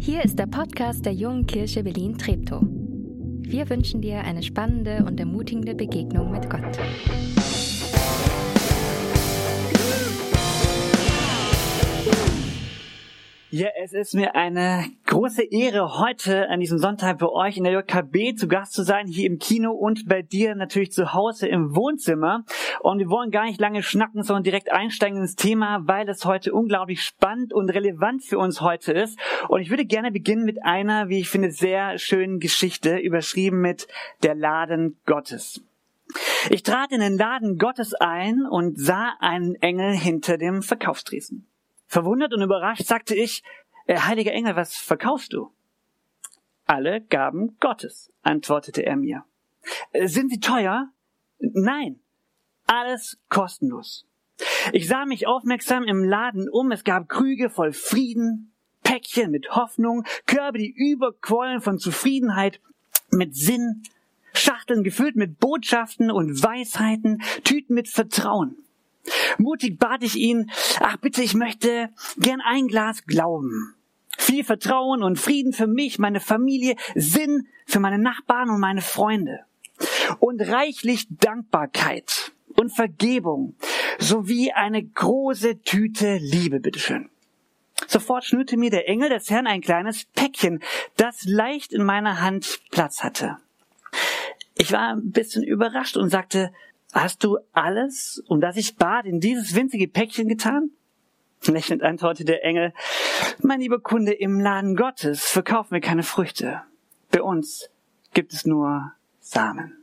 Hier ist der Podcast der Jungen Kirche Berlin-Treptow. Wir wünschen dir eine spannende und ermutigende Begegnung mit Gott. Ja, es ist mir eine große Ehre, heute an diesem Sonntag bei euch in der JKB zu Gast zu sein, hier im Kino und bei dir natürlich zu Hause im Wohnzimmer. Und wir wollen gar nicht lange schnacken, sondern direkt einsteigen ins Thema, weil es heute unglaublich spannend und relevant für uns heute ist. Und ich würde gerne beginnen mit einer, wie ich finde, sehr schönen Geschichte, überschrieben mit Der Laden Gottes. Ich trat in den Laden Gottes ein und sah einen Engel hinter dem Verkaufstresen. Verwundert und überrascht sagte ich, äh, heiliger Engel, was verkaufst du? Alle Gaben Gottes, antwortete er mir. Äh, sind sie teuer? Nein, alles kostenlos. Ich sah mich aufmerksam im Laden um, es gab Krüge voll Frieden, Päckchen mit Hoffnung, Körbe, die überquollen von Zufriedenheit, mit Sinn, Schachteln gefüllt mit Botschaften und Weisheiten, Tüten mit Vertrauen. Mutig bat ich ihn, ach bitte, ich möchte gern ein Glas Glauben. Viel Vertrauen und Frieden für mich, meine Familie, Sinn für meine Nachbarn und meine Freunde. Und reichlich Dankbarkeit und Vergebung sowie eine große Tüte Liebe, bitteschön. Sofort schnürte mir der Engel des Herrn ein kleines Päckchen, das leicht in meiner Hand Platz hatte. Ich war ein bisschen überrascht und sagte, Hast du alles, um das ich bat, in dieses winzige Päckchen getan? Lächelnd antwortete der Engel, mein lieber Kunde, im Laden Gottes verkaufen wir keine Früchte. Bei uns gibt es nur Samen.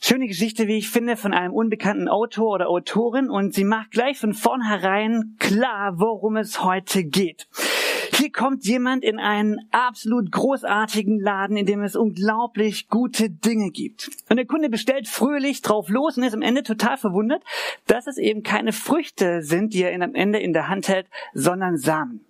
Schöne Geschichte, wie ich finde, von einem unbekannten Autor oder Autorin und sie macht gleich von vornherein klar, worum es heute geht. Hier kommt jemand in einen absolut großartigen Laden, in dem es unglaublich gute Dinge gibt. Und der Kunde bestellt fröhlich drauf los und ist am Ende total verwundert, dass es eben keine Früchte sind, die er am Ende in der Hand hält, sondern Samen.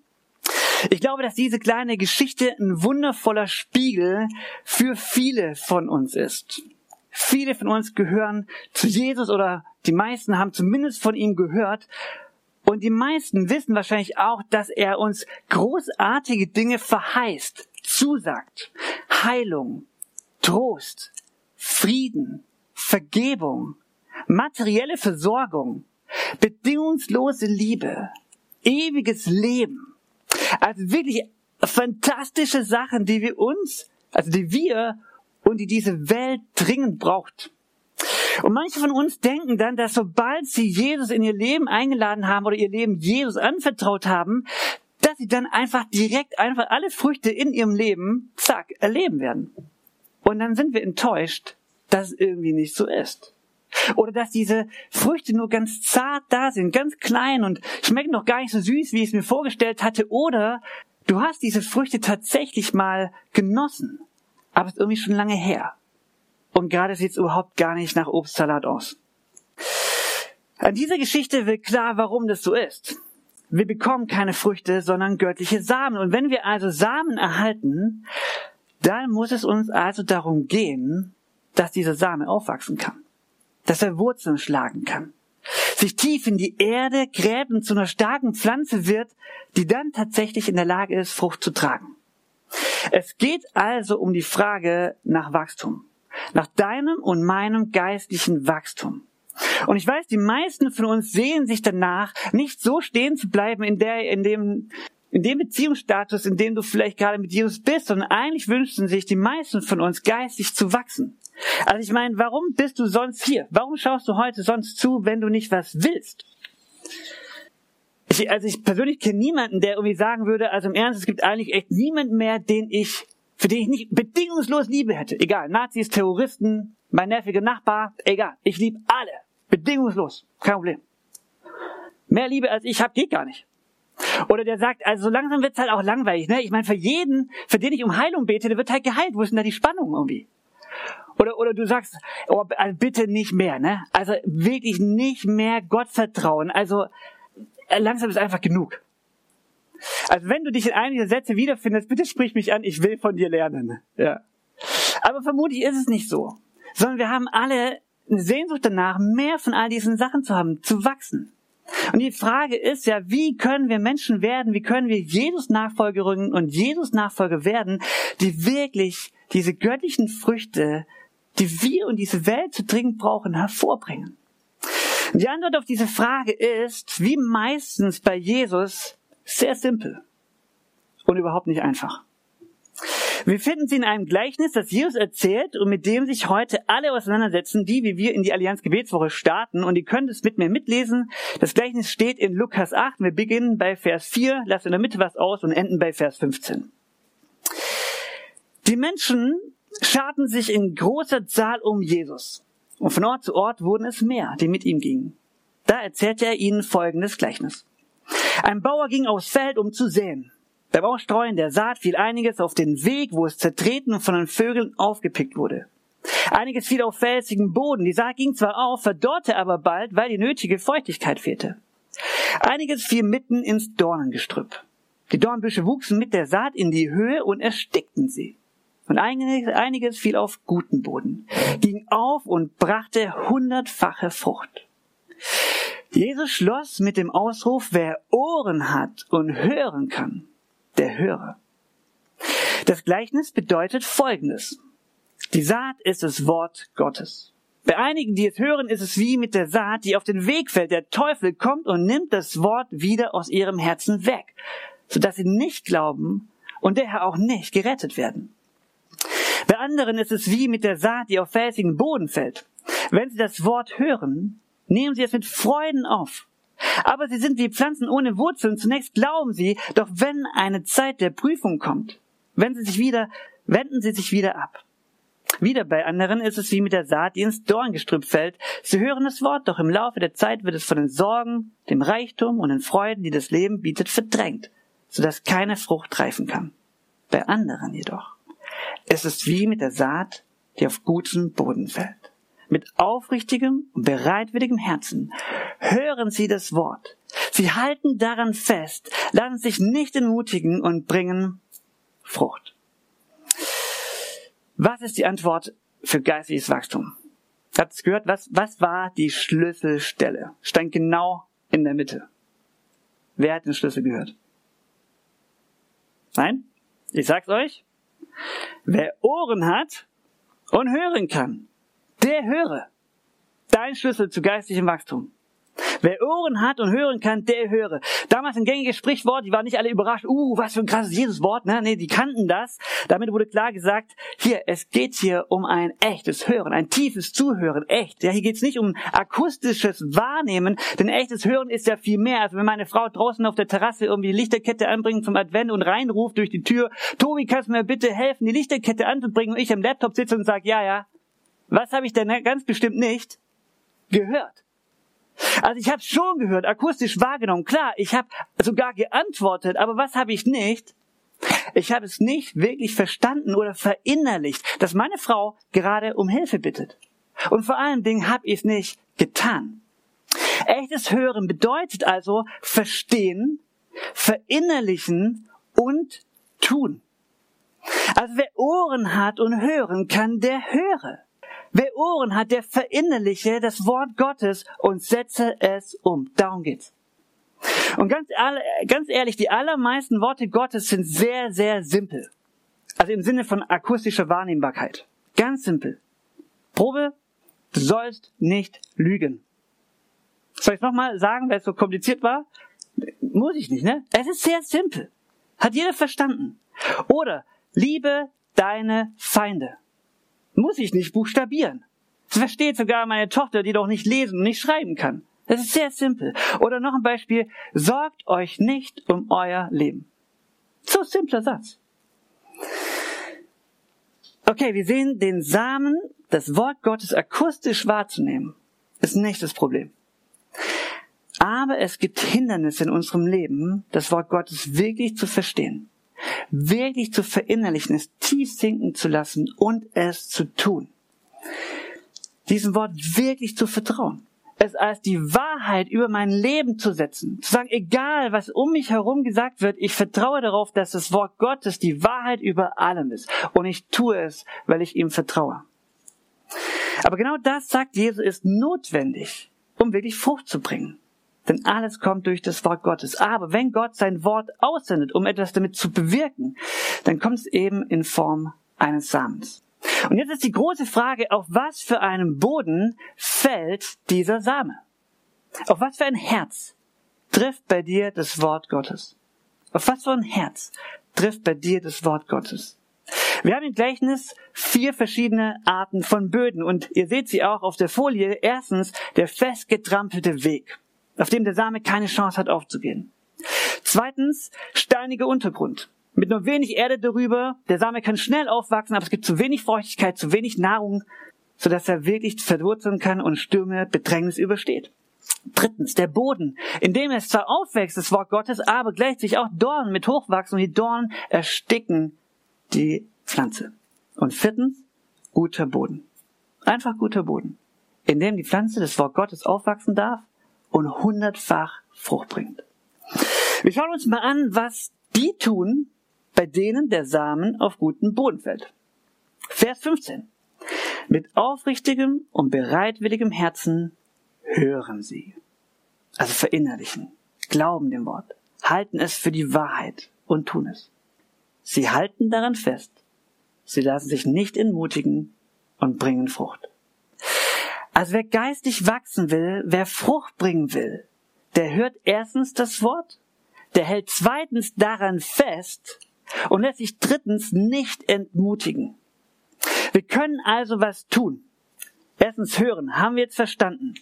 Ich glaube, dass diese kleine Geschichte ein wundervoller Spiegel für viele von uns ist. Viele von uns gehören zu Jesus oder die meisten haben zumindest von ihm gehört. Und die meisten wissen wahrscheinlich auch, dass er uns großartige Dinge verheißt, zusagt. Heilung, Trost, Frieden, Vergebung, materielle Versorgung, bedingungslose Liebe, ewiges Leben. Also wirklich fantastische Sachen, die wir uns, also die wir und die diese Welt dringend braucht. Und manche von uns denken dann, dass sobald sie Jesus in ihr Leben eingeladen haben oder ihr Leben Jesus anvertraut haben, dass sie dann einfach direkt einfach alle Früchte in ihrem Leben, zack, erleben werden. Und dann sind wir enttäuscht, dass es irgendwie nicht so ist. Oder dass diese Früchte nur ganz zart da sind, ganz klein und schmecken noch gar nicht so süß, wie ich es mir vorgestellt hatte. Oder du hast diese Früchte tatsächlich mal genossen, aber es ist irgendwie schon lange her. Und gerade sieht es überhaupt gar nicht nach Obstsalat aus. An dieser Geschichte wird klar, warum das so ist. Wir bekommen keine Früchte, sondern göttliche Samen. Und wenn wir also Samen erhalten, dann muss es uns also darum gehen, dass dieser Same aufwachsen kann, dass er Wurzeln schlagen kann, sich tief in die Erde gräbt und zu einer starken Pflanze wird, die dann tatsächlich in der Lage ist, Frucht zu tragen. Es geht also um die Frage nach Wachstum, nach deinem und meinem geistlichen Wachstum. Und ich weiß, die meisten von uns sehen sich danach, nicht so stehen zu bleiben in der, in dem, in dem Beziehungsstatus, in dem du vielleicht gerade mit Jesus bist, sondern eigentlich wünschen sich die meisten von uns geistig zu wachsen. Also ich meine, warum bist du sonst hier? Warum schaust du heute sonst zu, wenn du nicht was willst? Ich, also ich persönlich kenne niemanden, der irgendwie sagen würde, also im Ernst, es gibt eigentlich echt niemanden mehr, den ich, für den ich nicht bedingungslos Liebe hätte. Egal, Nazis, Terroristen, mein nerviger Nachbar, egal. Ich liebe alle. Bedingungslos. Kein Problem. Mehr Liebe als ich habe, geht gar nicht. Oder der sagt, also so langsam wird's halt auch langweilig. Ne? Ich meine, für jeden, für den ich um Heilung bete, der wird halt geheilt. Wo ist denn da die Spannung irgendwie? Oder, oder du sagst, oh, also bitte nicht mehr, ne? Also wirklich nicht mehr Gott vertrauen. Also äh, langsam ist einfach genug. Also wenn du dich in einem dieser Sätze wiederfindest, bitte sprich mich an, ich will von dir lernen. Ja. Aber vermutlich ist es nicht so. Sondern wir haben alle eine Sehnsucht danach, mehr von all diesen Sachen zu haben, zu wachsen. Und die Frage ist ja, wie können wir Menschen werden, wie können wir Jesus Nachfolgerinnen und Jesus Nachfolger werden, die wirklich diese göttlichen Früchte, die wir und diese Welt zu dringend brauchen, hervorbringen? Die Antwort auf diese Frage ist, wie meistens bei Jesus, sehr simpel und überhaupt nicht einfach. Wir finden sie in einem Gleichnis, das Jesus erzählt und mit dem sich heute alle auseinandersetzen, die wie wir in die Allianz Gebetswoche starten. Und ihr könnt es mit mir mitlesen. Das Gleichnis steht in Lukas 8. Wir beginnen bei Vers 4, lassen in der Mitte was aus und enden bei Vers 15. Die Menschen scharten sich in großer Zahl um Jesus. Und von Ort zu Ort wurden es mehr, die mit ihm gingen. Da erzählte er ihnen folgendes Gleichnis. Ein Bauer ging aufs Feld, um zu säen. Beim Ausstreuen der Saat fiel einiges auf den Weg, wo es zertreten und von den Vögeln aufgepickt wurde. Einiges fiel auf felsigen Boden. Die Saat ging zwar auf, verdorrte aber bald, weil die nötige Feuchtigkeit fehlte. Einiges fiel mitten ins Dornengestrüpp. Die Dornbüsche wuchsen mit der Saat in die Höhe und erstickten sie. Und einiges fiel auf guten Boden, ging auf und brachte hundertfache Frucht. Jesus schloss mit dem Ausruf, wer Ohren hat und hören kann, der höre. Das Gleichnis bedeutet Folgendes. Die Saat ist das Wort Gottes. Bei einigen, die es hören, ist es wie mit der Saat, die auf den Weg fällt. Der Teufel kommt und nimmt das Wort wieder aus ihrem Herzen weg, sodass sie nicht glauben und daher auch nicht gerettet werden. Bei anderen ist es wie mit der Saat, die auf felsigen Boden fällt. Wenn sie das Wort hören, nehmen sie es mit Freuden auf. Aber sie sind wie Pflanzen ohne Wurzeln. Zunächst glauben sie, doch wenn eine Zeit der Prüfung kommt, wenn sie sich wieder, wenden sie sich wieder ab. Wieder bei anderen ist es wie mit der Saat, die ins Dorngestrüpp fällt. Sie hören das Wort, doch im Laufe der Zeit wird es von den Sorgen, dem Reichtum und den Freuden, die das Leben bietet, verdrängt, sodass keine Frucht reifen kann. Bei anderen jedoch ist es wie mit der Saat, die auf guten Boden fällt mit aufrichtigem bereitwilligem Herzen hören sie das Wort. Sie halten daran fest, lassen sich nicht entmutigen und bringen Frucht. Was ist die Antwort für geistiges Wachstum? Habt ihr gehört? Was, was war die Schlüsselstelle? Stand genau in der Mitte. Wer hat den Schlüssel gehört? Nein? Ich sag's euch. Wer Ohren hat und hören kann, der höre. Dein Schlüssel zu geistlichem Wachstum. Wer Ohren hat und hören kann, der höre. Damals ein gängiges Sprichwort, die waren nicht alle überrascht, uh, was für ein krasses Jesuswort, ne? Nee, die kannten das. Damit wurde klar gesagt, hier, es geht hier um ein echtes Hören, ein tiefes Zuhören, echt. Ja, hier geht's nicht um akustisches Wahrnehmen, denn echtes Hören ist ja viel mehr. Also wenn meine Frau draußen auf der Terrasse irgendwie die Lichterkette anbringt zum Advent und reinruft durch die Tür, Tobi, kannst du mir bitte helfen, die Lichterkette anzubringen und ich am Laptop sitze und sage, ja, ja, was habe ich denn ganz bestimmt nicht gehört? Also ich habe schon gehört, akustisch wahrgenommen. Klar, ich habe sogar geantwortet, aber was habe ich nicht? Ich habe es nicht wirklich verstanden oder verinnerlicht, dass meine Frau gerade um Hilfe bittet. Und vor allen Dingen habe ich es nicht getan. Echtes Hören bedeutet also verstehen, verinnerlichen und tun. Also wer Ohren hat und hören kann, der höre. Wer Ohren hat, der verinnerliche das Wort Gottes und setze es um. Darum geht's. Und ganz, ganz ehrlich, die allermeisten Worte Gottes sind sehr, sehr simpel. Also im Sinne von akustischer Wahrnehmbarkeit. Ganz simpel. Probe, du sollst nicht lügen. Soll ich nochmal sagen, weil es so kompliziert war? Muss ich nicht, ne? Es ist sehr simpel. Hat jeder verstanden. Oder, liebe deine Feinde. Muss ich nicht buchstabieren. Das versteht sogar meine Tochter, die doch nicht lesen und nicht schreiben kann. Das ist sehr simpel. Oder noch ein Beispiel. Sorgt euch nicht um euer Leben. So simpler Satz. Okay, wir sehen den Samen, das Wort Gottes akustisch wahrzunehmen, ist nicht das Problem. Aber es gibt Hindernisse in unserem Leben, das Wort Gottes wirklich zu verstehen wirklich zu verinnerlichen, es tief sinken zu lassen und es zu tun. diesem Wort wirklich zu vertrauen. Es als die Wahrheit über mein Leben zu setzen. Zu sagen, egal was um mich herum gesagt wird, ich vertraue darauf, dass das Wort Gottes die Wahrheit über allem ist. Und ich tue es, weil ich ihm vertraue. Aber genau das, sagt Jesus, ist notwendig, um wirklich Frucht zu bringen. Denn alles kommt durch das Wort Gottes. Aber wenn Gott sein Wort aussendet, um etwas damit zu bewirken, dann kommt es eben in Form eines Samens. Und jetzt ist die große Frage, auf was für einem Boden fällt dieser Same? Auf was für ein Herz trifft bei dir das Wort Gottes? Auf was für ein Herz trifft bei dir das Wort Gottes? Wir haben im Gleichnis vier verschiedene Arten von Böden und ihr seht sie auch auf der Folie. Erstens der festgetrampelte Weg auf dem der Same keine Chance hat aufzugehen. Zweitens, steiniger Untergrund. Mit nur wenig Erde darüber. Der Same kann schnell aufwachsen, aber es gibt zu wenig Feuchtigkeit, zu wenig Nahrung, sodass er wirklich verwurzeln kann und Stürme, Bedrängnis übersteht. Drittens, der Boden, in dem es zwar aufwächst, das Wort Gottes, aber gleichzeitig auch Dornen mit hochwachsen und die Dornen ersticken die Pflanze. Und viertens, guter Boden. Einfach guter Boden, in dem die Pflanze das Wort Gottes aufwachsen darf und hundertfach Frucht bringt. Wir schauen uns mal an, was die tun, bei denen der Samen auf guten Boden fällt. Vers 15. Mit aufrichtigem und bereitwilligem Herzen hören sie. Also verinnerlichen, glauben dem Wort, halten es für die Wahrheit und tun es. Sie halten daran fest. Sie lassen sich nicht entmutigen und bringen Frucht. Also wer geistig wachsen will, wer Frucht bringen will, der hört erstens das Wort, der hält zweitens daran fest und lässt sich drittens nicht entmutigen. Wir können also was tun. Erstens hören, haben wir jetzt verstanden.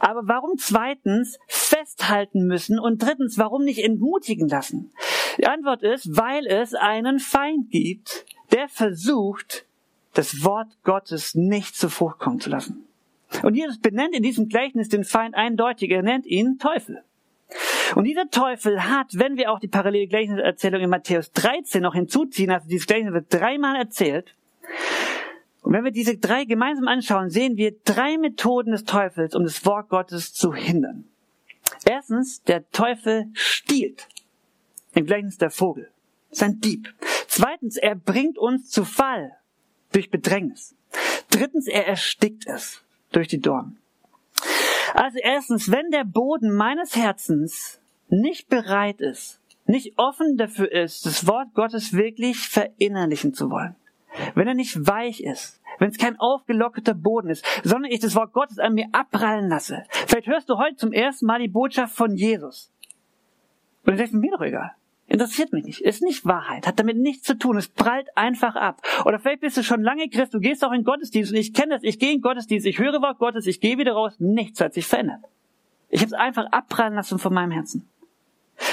Aber warum zweitens festhalten müssen und drittens warum nicht entmutigen lassen? Die Antwort ist, weil es einen Feind gibt, der versucht, das Wort Gottes nicht zu Frucht kommen zu lassen. Und Jesus benennt in diesem Gleichnis den Feind eindeutig. Er nennt ihn Teufel. Und dieser Teufel hat, wenn wir auch die parallele Gleichniserzählung in Matthäus 13 noch hinzuziehen, also dieses Gleichnis wird dreimal erzählt, und wenn wir diese drei gemeinsam anschauen, sehen wir drei Methoden des Teufels, um das Wort Gottes zu hindern. Erstens, der Teufel stiehlt. Im Gleichnis der Vogel. Sein Dieb. Zweitens, er bringt uns zu Fall durch Bedrängnis. Drittens, er erstickt es durch die Dornen. Also erstens, wenn der Boden meines Herzens nicht bereit ist, nicht offen dafür ist, das Wort Gottes wirklich verinnerlichen zu wollen, wenn er nicht weich ist, wenn es kein aufgelockerter Boden ist, sondern ich das Wort Gottes an mir abprallen lasse. Vielleicht hörst du heute zum ersten Mal die Botschaft von Jesus. Und denkst du, mir doch egal. Interessiert mich nicht. Ist nicht Wahrheit. Hat damit nichts zu tun. Es prallt einfach ab. Oder vielleicht bist du schon lange Christ. Du gehst auch in Gottesdienst. Und ich kenne das. Ich gehe in Gottesdienst. Ich höre Wort Gottes. Ich gehe wieder raus. Nichts hat sich verändert. Ich habe es einfach abprallen lassen von meinem Herzen.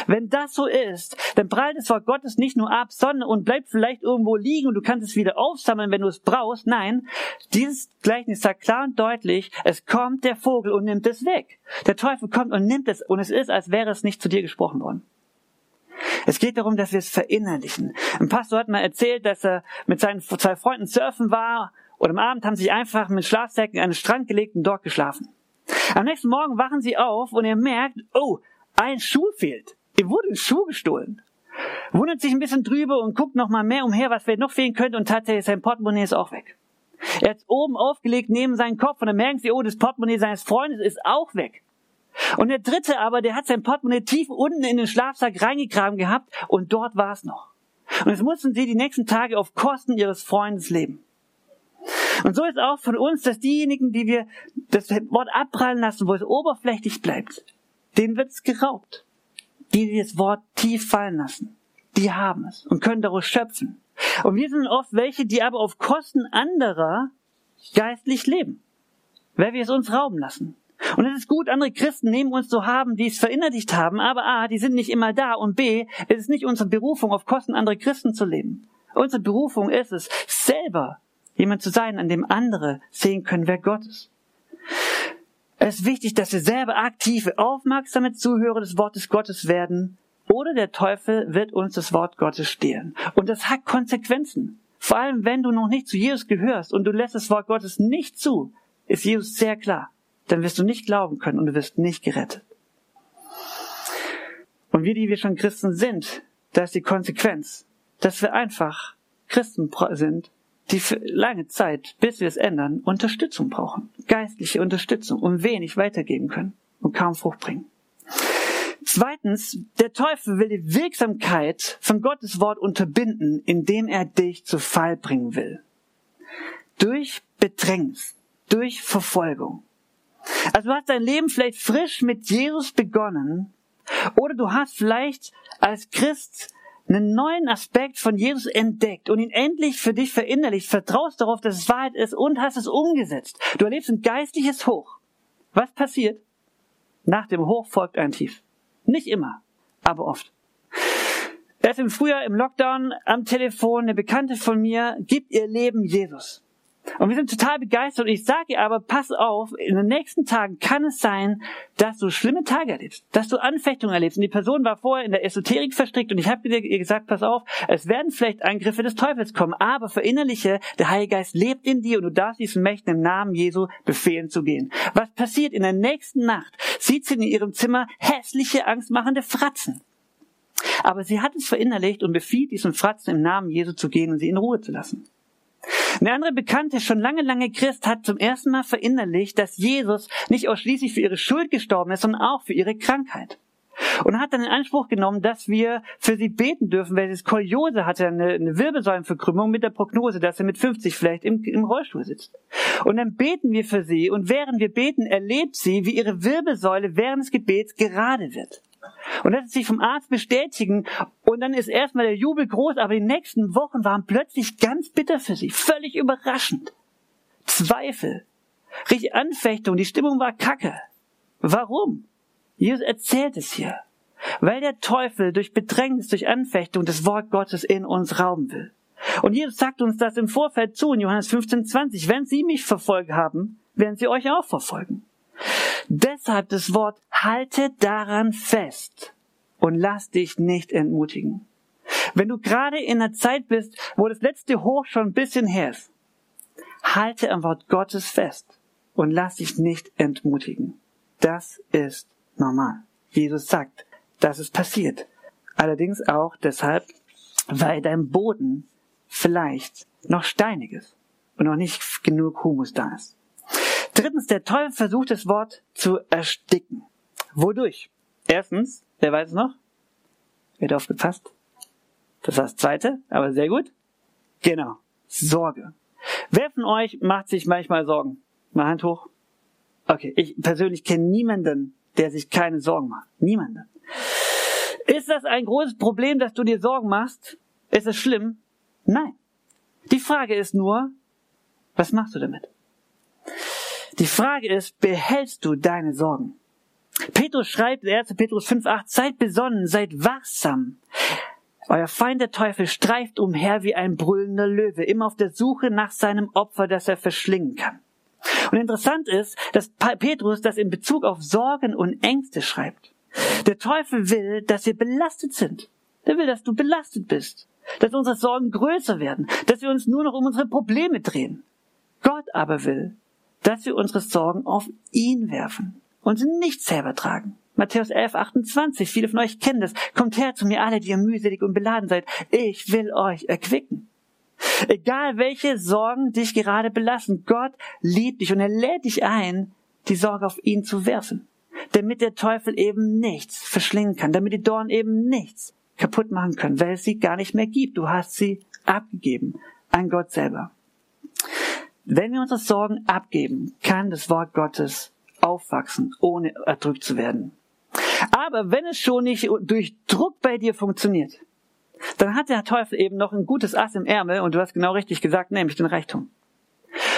Wenn das so ist, dann prallt das Wort Gottes nicht nur ab, sondern und bleibt vielleicht irgendwo liegen und du kannst es wieder aufsammeln, wenn du es brauchst. Nein, dieses Gleichnis sagt klar und deutlich, es kommt der Vogel und nimmt es weg. Der Teufel kommt und nimmt es und es ist, als wäre es nicht zu dir gesprochen worden. Es geht darum, dass wir es verinnerlichen. Ein Pastor hat mal erzählt, dass er mit seinen zwei Freunden surfen war und am Abend haben sie einfach mit Schlafsäcken an den Strand gelegt und dort geschlafen. Am nächsten Morgen wachen sie auf und er merkt, oh, ein Schuh fehlt. Ihm wurde ein Schuh gestohlen. Wundert sich ein bisschen drüber und guckt noch mal mehr umher, was vielleicht noch fehlen könnte und tatsächlich sein Portemonnaie ist auch weg. Er hat es oben aufgelegt neben seinen Kopf und dann merken sie, oh, das Portemonnaie seines Freundes ist auch weg. Und der dritte aber, der hat sein Portemonnaie tief unten in den Schlafsack reingegraben gehabt und dort war es noch. Und jetzt mussten sie die nächsten Tage auf Kosten ihres Freundes leben. Und so ist auch von uns, dass diejenigen, die wir das Wort abprallen lassen, wo es oberflächlich bleibt, denen wird es geraubt. Die, die das Wort tief fallen lassen, die haben es und können daraus schöpfen. Und wir sind oft welche, die aber auf Kosten anderer geistlich leben, weil wir es uns rauben lassen. Und es ist gut, andere Christen neben uns zu haben, die es verinnerlicht haben, aber A, die sind nicht immer da und B, es ist nicht unsere Berufung, auf Kosten anderer Christen zu leben. Unsere Berufung ist es, selber jemand zu sein, an dem andere sehen können, wer Gott ist. Es ist wichtig, dass wir selber aktive, aufmerksame Zuhörer des Wortes Gottes werden, oder der Teufel wird uns das Wort Gottes stehlen. Und das hat Konsequenzen. Vor allem, wenn du noch nicht zu Jesus gehörst und du lässt das Wort Gottes nicht zu, ist Jesus sehr klar. Dann wirst du nicht glauben können und du wirst nicht gerettet. Und wir, die wir schon Christen sind, da ist die Konsequenz, dass wir einfach Christen sind, die für lange Zeit, bis wir es ändern, Unterstützung brauchen. Geistliche Unterstützung und wenig weitergeben können und kaum Frucht bringen. Zweitens, der Teufel will die Wirksamkeit von Gottes Wort unterbinden, indem er dich zu Fall bringen will. Durch Bedrängnis, durch Verfolgung. Also du hast dein Leben vielleicht frisch mit Jesus begonnen oder du hast vielleicht als Christ einen neuen Aspekt von Jesus entdeckt und ihn endlich für dich verinnerlicht, vertraust darauf, dass es Wahrheit ist und hast es umgesetzt. Du erlebst ein geistliches Hoch. Was passiert? Nach dem Hoch folgt ein Tief. Nicht immer, aber oft. Erst im Frühjahr im Lockdown am Telefon eine Bekannte von mir gibt ihr Leben Jesus. Und wir sind total begeistert. Und ich sage ihr aber, pass auf, in den nächsten Tagen kann es sein, dass du schlimme Tage erlebst, dass du Anfechtungen erlebst. Und die Person war vorher in der Esoterik verstrickt und ich habe ihr gesagt, pass auf, es werden vielleicht Angriffe des Teufels kommen, aber verinnerliche, der Heilige Geist lebt in dir und du darfst diesen Mächten im Namen Jesu befehlen zu gehen. Was passiert in der nächsten Nacht? Sieht sie in ihrem Zimmer hässliche, angstmachende Fratzen. Aber sie hat es verinnerlicht und befiehlt diesen Fratzen im Namen Jesu zu gehen und sie in Ruhe zu lassen. Eine andere Bekannte, schon lange, lange Christ, hat zum ersten Mal verinnerlicht, dass Jesus nicht ausschließlich für ihre Schuld gestorben ist, sondern auch für ihre Krankheit. Und hat dann in Anspruch genommen, dass wir für sie beten dürfen, weil sie Skoliose hatte, eine, eine Wirbelsäulenverkrümmung mit der Prognose, dass er mit 50 vielleicht im, im Rollstuhl sitzt. Und dann beten wir für sie und während wir beten, erlebt sie, wie ihre Wirbelsäule während des Gebets gerade wird. Und das sich vom Arzt bestätigen. Und dann ist erstmal der Jubel groß, aber die nächsten Wochen waren plötzlich ganz bitter für sie. Völlig überraschend. Zweifel. Richtig Anfechtung. Die Stimmung war kacke. Warum? Jesus erzählt es hier. Weil der Teufel durch Bedrängnis, durch Anfechtung das Wort Gottes in uns rauben will. Und Jesus sagt uns das im Vorfeld zu in Johannes 15, 20. Wenn sie mich verfolgt haben, werden sie euch auch verfolgen. Deshalb das Wort, halte daran fest und lass dich nicht entmutigen. Wenn du gerade in einer Zeit bist, wo das letzte Hoch schon ein bisschen her ist, halte am Wort Gottes fest und lass dich nicht entmutigen. Das ist normal. Jesus sagt, dass es passiert. Allerdings auch deshalb, weil dein Boden vielleicht noch steinig ist und noch nicht genug Humus da ist. Drittens, der Teufel versucht das Wort zu ersticken. Wodurch? Erstens, wer weiß es noch? Hat aufgepasst? Das war das zweite, aber sehr gut. Genau. Sorge. Wer von euch macht sich manchmal Sorgen? Mal Hand hoch. Okay, ich persönlich kenne niemanden, der sich keine Sorgen macht. Niemanden. Ist das ein großes Problem, dass du dir Sorgen machst? Ist es schlimm? Nein. Die Frage ist nur, was machst du damit? Die Frage ist, behältst du deine Sorgen? Petrus schreibt, 1. Petrus 5,8, seid besonnen, seid wachsam. Euer Feind der Teufel streift umher wie ein brüllender Löwe, immer auf der Suche nach seinem Opfer, das er verschlingen kann. Und interessant ist, dass Petrus das in Bezug auf Sorgen und Ängste schreibt. Der Teufel will, dass wir belastet sind. Der will, dass du belastet bist. Dass unsere Sorgen größer werden. Dass wir uns nur noch um unsere Probleme drehen. Gott aber will, dass wir unsere Sorgen auf ihn werfen und sie nicht selber tragen. Matthäus 11, 28, viele von euch kennen das. Kommt her zu mir alle, die ihr mühselig und beladen seid. Ich will euch erquicken. Egal welche Sorgen dich gerade belassen, Gott liebt dich und er lädt dich ein, die Sorge auf ihn zu werfen. Damit der Teufel eben nichts verschlingen kann, damit die Dornen eben nichts kaputt machen können, weil es sie gar nicht mehr gibt. Du hast sie abgegeben an Gott selber. Wenn wir unsere Sorgen abgeben, kann das Wort Gottes aufwachsen, ohne erdrückt zu werden. Aber wenn es schon nicht durch Druck bei dir funktioniert, dann hat der Teufel eben noch ein gutes Ass im Ärmel und du hast genau richtig gesagt, nämlich den Reichtum.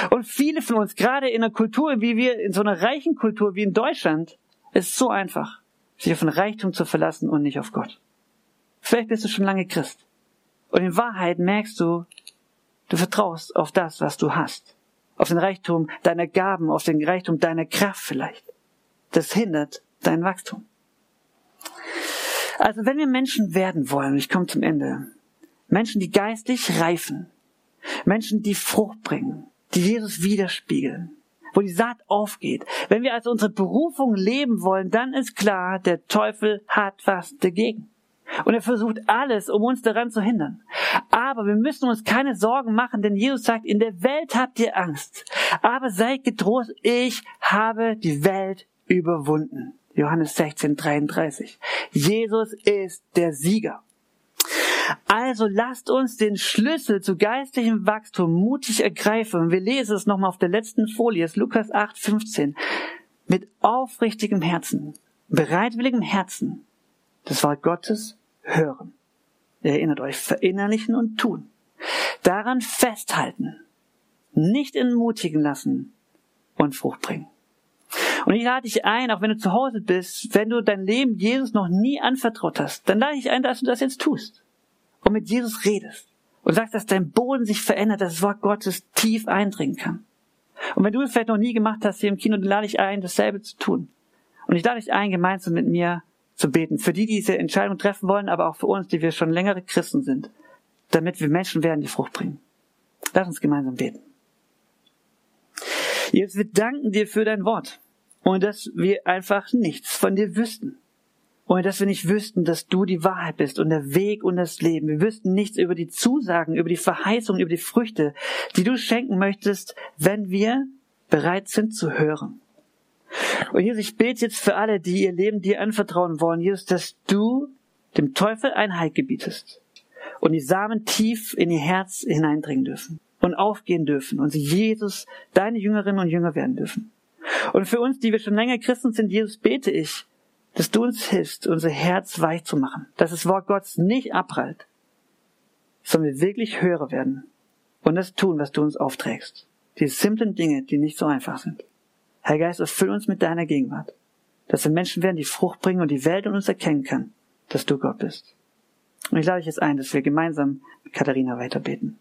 Und viele von uns, gerade in einer Kultur, wie wir, in so einer reichen Kultur wie in Deutschland, ist es so einfach, sich auf den Reichtum zu verlassen und nicht auf Gott. Vielleicht bist du schon lange Christ. Und in Wahrheit merkst du, du vertraust auf das, was du hast auf den Reichtum deiner Gaben, auf den Reichtum deiner Kraft vielleicht. Das hindert dein Wachstum. Also wenn wir Menschen werden wollen, ich komme zum Ende, Menschen, die geistlich reifen, Menschen, die Frucht bringen, die Jesus widerspiegeln, wo die Saat aufgeht. Wenn wir also unsere Berufung leben wollen, dann ist klar, der Teufel hat was dagegen. Und er versucht alles, um uns daran zu hindern. Aber wir müssen uns keine Sorgen machen, denn Jesus sagt, in der Welt habt ihr Angst. Aber seid getrost, ich habe die Welt überwunden. Johannes 16, 33. Jesus ist der Sieger. Also lasst uns den Schlüssel zu geistlichem Wachstum mutig ergreifen. Wir lesen es nochmal auf der letzten Folie, es ist Lukas 8, 15. Mit aufrichtigem Herzen, bereitwilligem Herzen, das Wort Gottes hören. Erinnert euch, verinnerlichen und tun. Daran festhalten, nicht entmutigen lassen und Frucht bringen. Und ich lade dich ein, auch wenn du zu Hause bist, wenn du dein Leben Jesus noch nie anvertraut hast, dann lade ich ein, dass du das jetzt tust und mit Jesus redest und sagst, dass dein Boden sich verändert, dass das Wort Gottes tief eindringen kann. Und wenn du es vielleicht noch nie gemacht hast hier im Kino, dann lade ich ein, dasselbe zu tun. Und ich lade dich ein, gemeinsam mit mir zu beten. Für die, die diese Entscheidung treffen wollen, aber auch für uns, die wir schon längere Christen sind, damit wir Menschen werden, die Frucht bringen. Lass uns gemeinsam beten. Jesus, wir danken dir für dein Wort und dass wir einfach nichts von dir wüssten. Und dass wir nicht wüssten, dass du die Wahrheit bist und der Weg und das Leben. Wir wüssten nichts über die Zusagen, über die Verheißungen, über die Früchte, die du schenken möchtest, wenn wir bereit sind zu hören. Und Jesus, ich bete jetzt für alle, die ihr Leben dir anvertrauen wollen, Jesus, dass du dem Teufel Einheit gebietest und die Samen tief in ihr Herz hineindringen dürfen und aufgehen dürfen und sie Jesus, deine Jüngerinnen und Jünger werden dürfen. Und für uns, die wir schon länger Christen sind, Jesus, bete ich, dass du uns hilfst, unser Herz weich zu machen, dass das Wort Gottes nicht abprallt, sondern wir wirklich höher werden und das tun, was du uns aufträgst. Die simplen Dinge, die nicht so einfach sind. Herr Geist, erfüll uns mit deiner Gegenwart, dass wir Menschen werden, die Frucht bringen und die Welt in uns erkennen kann, dass du Gott bist. Und ich lade dich jetzt ein, dass wir gemeinsam mit Katharina weiterbeten.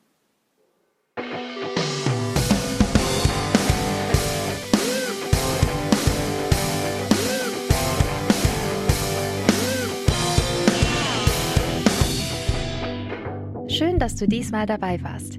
Schön, dass du diesmal dabei warst.